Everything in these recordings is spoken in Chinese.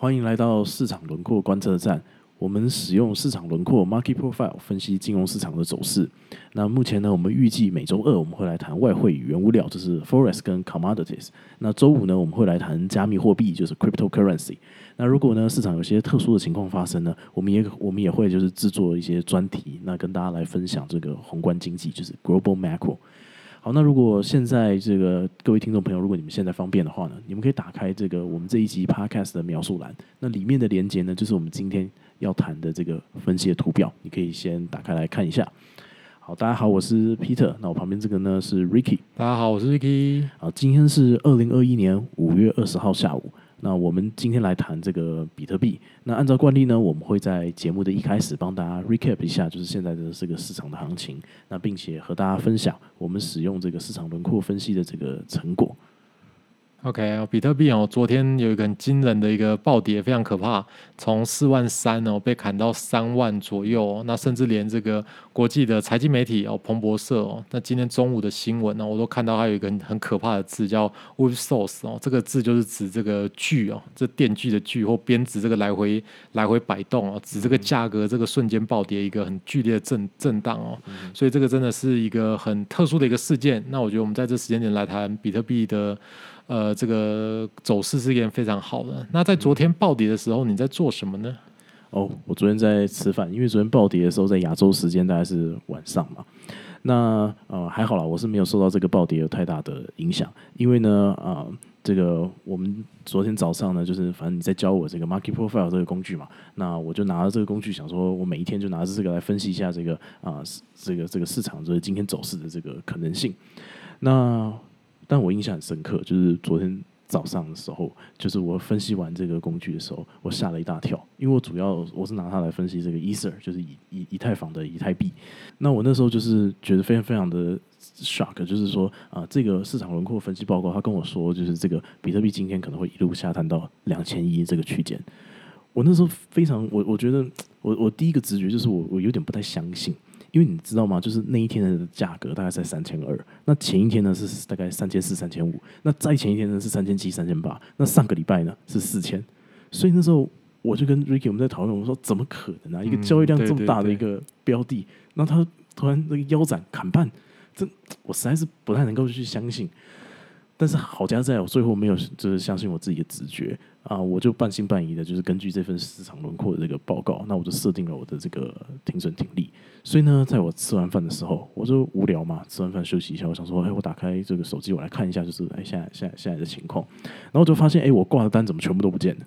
欢迎来到市场轮廓观测站。我们使用市场轮廓 （Market Profile） 分析金融市场的走势。那目前呢，我们预计每周二我们会来谈外汇与原物料，就是 Forex 跟 Commodities。那周五呢，我们会来谈加密货币，就是 Cryptocurrency。那如果呢市场有些特殊的情况发生呢，我们也我们也会就是制作一些专题，那跟大家来分享这个宏观经济，就是 Global Macro。好，那如果现在这个各位听众朋友，如果你们现在方便的话呢，你们可以打开这个我们这一集 Podcast 的描述栏，那里面的连接呢，就是我们今天要谈的这个分析的图表，你可以先打开来看一下。好，大家好，我是 Peter，那我旁边这个呢是 Ricky，大家好，我是 Ricky。好，今天是二零二一年五月二十号下午。那我们今天来谈这个比特币。那按照惯例呢，我们会在节目的一开始帮大家 recap 一下，就是现在的这个市场的行情。那并且和大家分享我们使用这个市场轮廓分析的这个成果。OK，比特币哦，昨天有一个很惊人的一个暴跌，非常可怕，从四万三哦被砍到三万左右。哦那甚至连这个国际的财经媒体哦，彭博社哦，那今天中午的新闻呢，我都看到它有一个很可怕的字叫 “wolf source” 哦，这个字就是指这个锯哦，这电锯的锯或鞭子这个来回来回摆动哦，指这个价格这个瞬间暴跌一个很剧烈的震震荡哦。所以这个真的是一个很特殊的一个事件。那我觉得我们在这时间点来谈比特币的。呃，这个走势是一件非常好的。那在昨天暴跌的时候，你在做什么呢？哦，我昨天在吃饭，因为昨天暴跌的时候在亚洲时间大概是晚上嘛。那呃还好啦，我是没有受到这个暴跌有太大的影响，因为呢啊，这个我们昨天早上呢，就是反正你在教我这个 Market Profile 这个工具嘛，那我就拿着这个工具，想说我每一天就拿着这个来分析一下这个啊这个这个市场就是今天走势的这个可能性。那但我印象很深刻，就是昨天早上的时候，就是我分析完这个工具的时候，我吓了一大跳，因为我主要我是拿它来分析这个 Ether，就是以以以太坊的以太币。那我那时候就是觉得非常非常的 shock，就是说啊，这个市场轮廓分析报告，他跟我说，就是这个比特币今天可能会一路下探到两千一这个区间。我那时候非常，我我觉得我我第一个直觉就是我我有点不太相信。因为你知道吗？就是那一天的价格大概在三千二，那前一天呢是大概三千四、三千五，那再前一天呢是三千七、三千八，那上个礼拜呢是四千，所以那时候我就跟 Ricky 我们在讨论，我说怎么可能啊？一个交易量这么大的一个标的，那他突然那个腰斩砍半，这我实在是不太能够去相信。但是好家在我最后没有就是相信我自己的直觉啊，我就半信半疑的，就是根据这份市场轮廓的这个报告，那我就设定了我的这个停损停利。所以呢，在我吃完饭的时候，我就无聊嘛，吃完饭休息一下，我想说，哎，我打开这个手机，我来看一下，就是哎，现在现在现在的情况，然后就发现，哎，我挂的单怎么全部都不见了？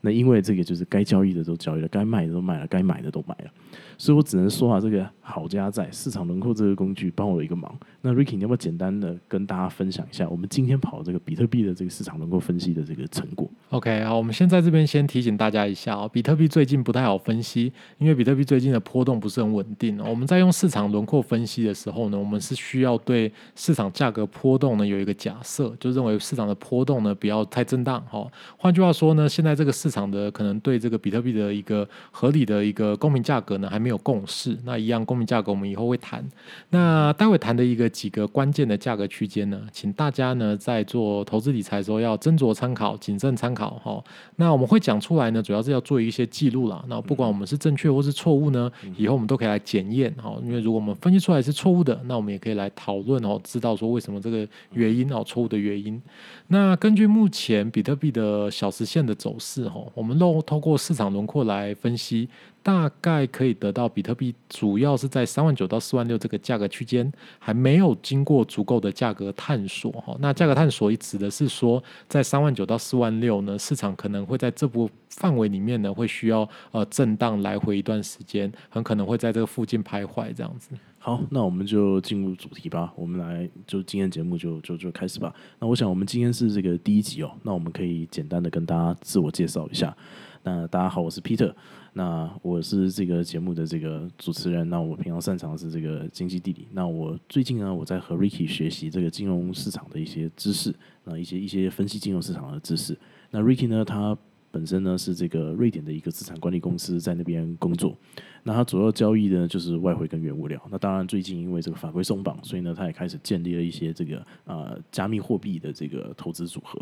那因为这个就是该交易的都交易了，该卖的都卖了，该买的都买了，所以我只能说啊，这个好家在市场轮廓这个工具帮我一个忙。那 Ricky，你要不要简单的跟大家分享一下我们今天跑这个比特币的这个市场轮廓分析的这个成果？OK，好，我们先在这边先提醒大家一下哦，比特币最近不太好分析，因为比特币最近的波动不是很稳定哦。我们在用市场轮廓分析的时候呢，我们是需要对市场价格波动呢有一个假设，就认为市场的波动呢不要太震荡。哈，换句话说呢，现在这个市场的可能对这个比特币的一个合理的一个公平价格呢还没有共识。那一样公平价格我们以后会谈。那待会谈的一个。几个关键的价格区间呢，请大家呢在做投资理财的时候要斟酌参考、谨慎参考哈。那我们会讲出来呢，主要是要做一些记录啦。那不管我们是正确或是错误呢，以后我们都可以来检验哈。因为如果我们分析出来是错误的，那我们也可以来讨论哦，知道说为什么这个原因哦，错误的原因。那根据目前比特币的小时线的走势哈，我们漏透过市场轮廓来分析。大概可以得到比特币主要是在三万九到四万六这个价格区间，还没有经过足够的价格探索哈。那价格探索指的是说，在三万九到四万六呢，市场可能会在这部范围里面呢，会需要呃震荡来回一段时间，很可能会在这个附近徘徊这样子。好，那我们就进入主题吧。我们来就今天节目就就就开始吧。那我想我们今天是这个第一集哦，那我们可以简单的跟大家自我介绍一下。那大家好，我是 Peter。那我是这个节目的这个主持人。那我平常擅长的是这个经济地理。那我最近呢，我在和 Ricky 学习这个金融市场的一些知识，那一些一些分析金融市场的知识。那 Ricky 呢，他本身呢是这个瑞典的一个资产管理公司，在那边工作。那它主要交易呢就是外汇跟原物料。那当然最近因为这个法规松绑，所以呢它也开始建立了一些这个呃加密货币的这个投资组合。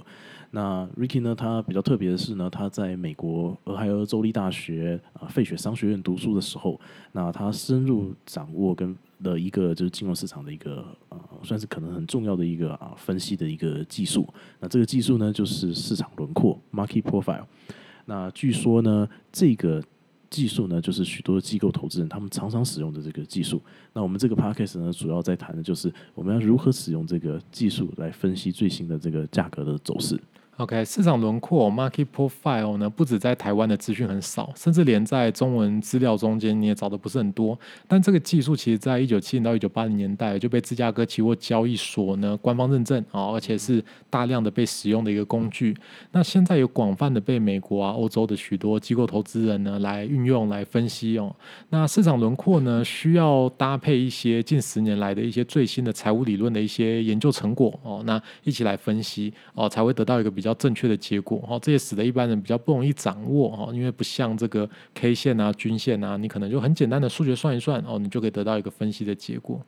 那 Ricky 呢，他比较特别的是呢，他在美国俄亥俄州立大学啊费雪商学院读书的时候，那他深入掌握跟的一个就是金融市场的一个呃，算是可能很重要的一个啊分析的一个技术。那这个技术呢，就是市场轮廓 （market profile）。那据说呢，这个技术呢，就是许多机构投资人他们常常使用的这个技术。那我们这个 podcast 呢，主要在谈的就是我们要如何使用这个技术来分析最新的这个价格的走势。OK，市场轮廓 （market profile） 呢，不止在台湾的资讯很少，甚至连在中文资料中间你也找的不是很多。但这个技术其实在一九七零到一九八零年代就被芝加哥期货交易所呢官方认证啊，而且是大量的被使用的一个工具。那现在有广泛的被美国啊、欧洲的许多机构投资人呢来运用来分析哦。那市场轮廓呢，需要搭配一些近十年来的一些最新的财务理论的一些研究成果哦，那一起来分析哦，才会得到一个比较。比较正确的结果哈，这也使得一般人比较不容易掌握哈，因为不像这个 K 线啊、均线啊，你可能就很简单的数学算一算哦，你就可以得到一个分析的结果。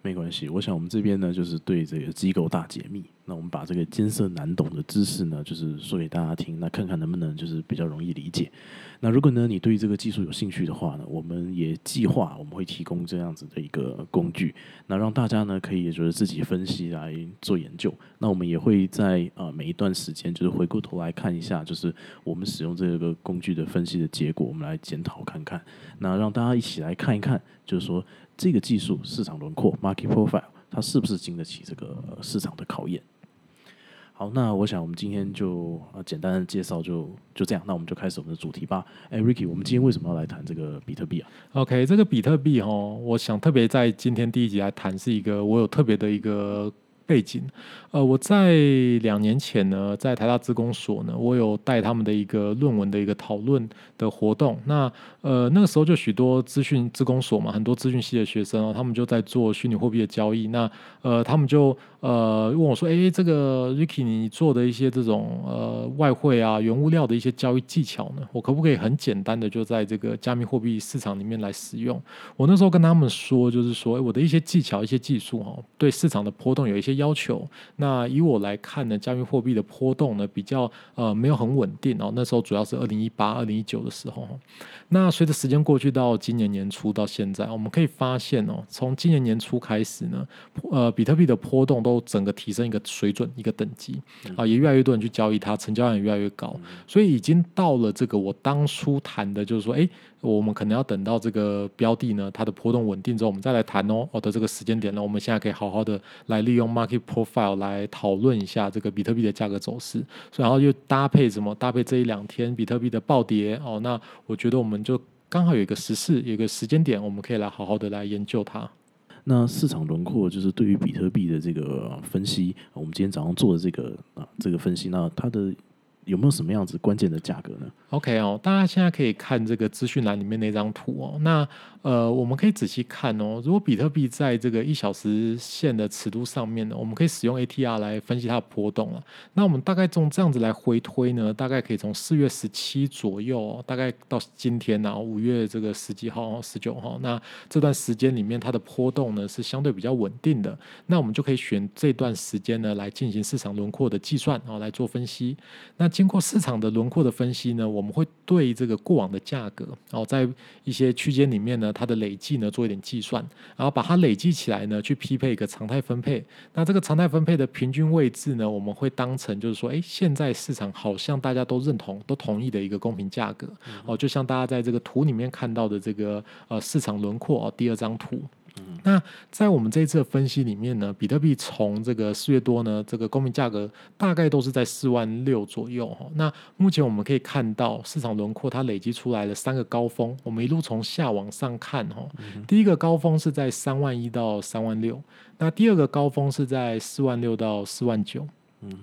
没关系，我想我们这边呢，就是对这个机构大解密。那我们把这个艰涩难懂的知识呢，就是说给大家听，那看看能不能就是比较容易理解。那如果呢，你对这个技术有兴趣的话呢，我们也计划我们会提供这样子的一个工具，那让大家呢可以就是自己分析来做研究。那我们也会在呃每一段时间，就是回过头来看一下，就是我们使用这个工具的分析的结果，我们来检讨看看。那让大家一起来看一看，就是说。这个技术市场轮廓 （market profile） 它是不是经得起这个市场的考验？好，那我想我们今天就简单的介绍就就这样，那我们就开始我们的主题吧。哎，Ricky，我们今天为什么要来谈这个比特币啊？OK，这个比特币哦，我想特别在今天第一集来谈，是一个我有特别的一个。背景，呃，我在两年前呢，在台大资工所呢，我有带他们的一个论文的一个讨论的活动。那呃，那个时候就许多资讯资工所嘛，很多资讯系的学生哦，他们就在做虚拟货币的交易。那呃，他们就呃问我说：“哎，这个 Ricky，你做的一些这种呃外汇啊、原物料的一些交易技巧呢，我可不可以很简单的就在这个加密货币市场里面来使用？”我那时候跟他们说，就是说，我的一些技巧、一些技术哦，对市场的波动有一些。要求那以我来看呢，加密货币的波动呢比较呃没有很稳定哦。那时候主要是二零一八、二零一九的时候。那随着时间过去到今年年初到现在，我们可以发现哦，从今年年初开始呢，呃，比特币的波动都整个提升一个水准、一个等级啊，也越来越多人去交易它，成交量也越来越高，所以已经到了这个我当初谈的，就是说，哎。我们可能要等到这个标的呢，它的波动稳定之后，我们再来谈哦。我的这个时间点呢，我们现在可以好好的来利用 market profile 来讨论一下这个比特币的价格走势。然后又搭配什么？搭配这一两天比特币的暴跌哦。那我觉得我们就刚好有一个时事，有一个时间点，我们可以来好好的来研究它。那市场轮廓就是对于比特币的这个分析，我们今天早上做的这个啊这个分析，那它的有没有什么样子关键的价格呢？OK 哦，大家现在可以看这个资讯栏里面那张图哦。那呃，我们可以仔细看哦。如果比特币在这个一小时线的尺度上面呢，我们可以使用 ATR 来分析它的波动了。那我们大概从这样子来回推呢，大概可以从四月十七左右，大概到今天呢，五月这个十几号、十九号，那这段时间里面它的波动呢是相对比较稳定的。那我们就可以选这段时间呢来进行市场轮廓的计算，然后来做分析。那经过市场的轮廓的分析呢，我我们会对这个过往的价格，然后在一些区间里面呢，它的累计呢做一点计算，然后把它累计起来呢，去匹配一个常态分配。那这个常态分配的平均位置呢，我们会当成就是说，哎，现在市场好像大家都认同、都同意的一个公平价格。哦，就像大家在这个图里面看到的这个呃市场轮廓哦，第二张图。那在我们这一次的分析里面呢，比特币从这个四月多呢，这个公民价格大概都是在四万六左右哈。那目前我们可以看到市场轮廓它累积出来了三个高峰，我们一路从下往上看哈。第一个高峰是在三万一到三万六，那第二个高峰是在四万六到四万九。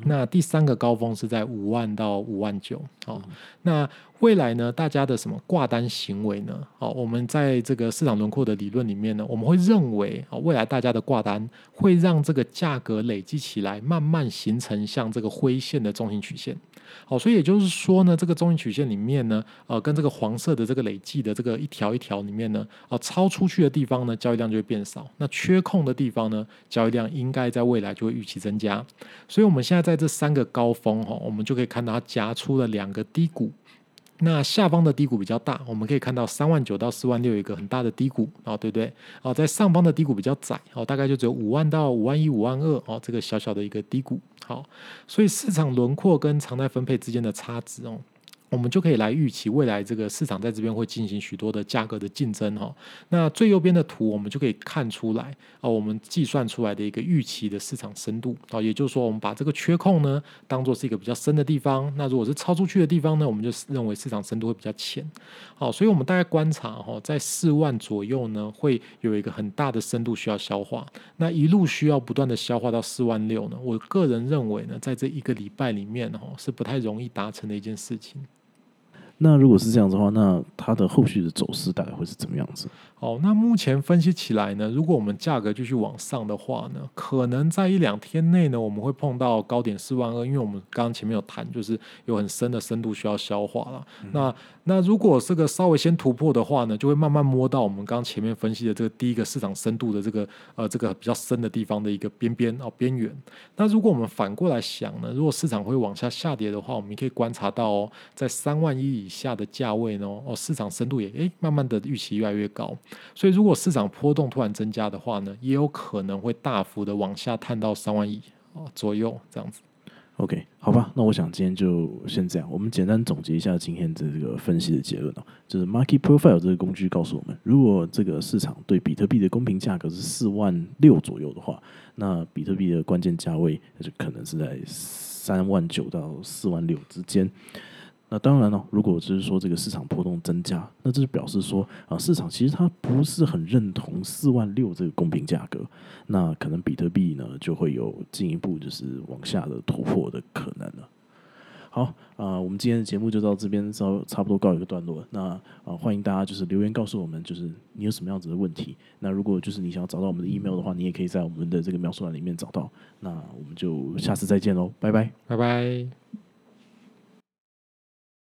那第三个高峰是在五万到五万九，好，那未来呢，大家的什么挂单行为呢？哦，我们在这个市场轮廓的理论里面呢，我们会认为啊，未来大家的挂单会让这个价格累积起来，慢慢形成像这个灰线的中心曲线。好，所以也就是说呢，这个中心曲线里面呢，呃，跟这个黄色的这个累计的这个一条一条里面呢，啊，超出去的地方呢，交易量就会变少；那缺空的地方呢，交易量应该在未来就会预期增加。所以，我们现在在这三个高峰哈，我们就可以看到它夹出了两个低谷。那下方的低谷比较大，我们可以看到三万九到四万六有一个很大的低谷啊，对不对？哦，在上方的低谷比较窄哦，大概就只有五万到五万一、五万二哦，这个小小的一个低谷。好，所以市场轮廓跟常态分配之间的差值哦。我们就可以来预期未来这个市场在这边会进行许多的价格的竞争哈。那最右边的图我们就可以看出来哦，我们计算出来的一个预期的市场深度啊，也就是说我们把这个缺空呢当做是一个比较深的地方，那如果是超出去的地方呢，我们就认为市场深度会比较浅。好，所以我们大概观察哈，在四万左右呢，会有一个很大的深度需要消化，那一路需要不断的消化到四万六呢，我个人认为呢，在这一个礼拜里面哈，是不太容易达成的一件事情。那如果是这样子的话，那它的后续的走势大概会是怎么样子？哦，那目前分析起来呢，如果我们价格继续往上的话呢，可能在一两天内呢，我们会碰到高点四万二，因为我们刚刚前面有谈，就是有很深的深度需要消化了。那那如果这个稍微先突破的话呢，就会慢慢摸到我们刚刚前面分析的这个第一个市场深度的这个呃这个比较深的地方的一个边边哦边缘。那如果我们反过来想呢，如果市场会往下下跌的话，我们可以观察到哦，在三万一以下的价位呢，哦市场深度也诶慢慢的预期越来越高。所以，如果市场波动突然增加的话呢，也有可能会大幅的往下探到三万亿哦左右这样子。OK，好吧，那我想今天就先这样。我们简单总结一下今天的这个分析的结论哦，就是 Market Profile 这个工具告诉我们，如果这个市场对比特币的公平价格是四万六左右的话，那比特币的关键价位就可能是在三万九到四万六之间。那当然了，如果只是说这个市场波动增加，那这就表示说啊，市场其实它不是很认同四万六这个公平价格，那可能比特币呢就会有进一步就是往下的突破的可能了。好啊，我们今天的节目就到这边稍差不多告一个段落。那啊，欢迎大家就是留言告诉我们，就是你有什么样子的问题。那如果就是你想要找到我们的 email 的话，你也可以在我们的这个描述栏里面找到。那我们就下次再见喽，拜拜，拜拜。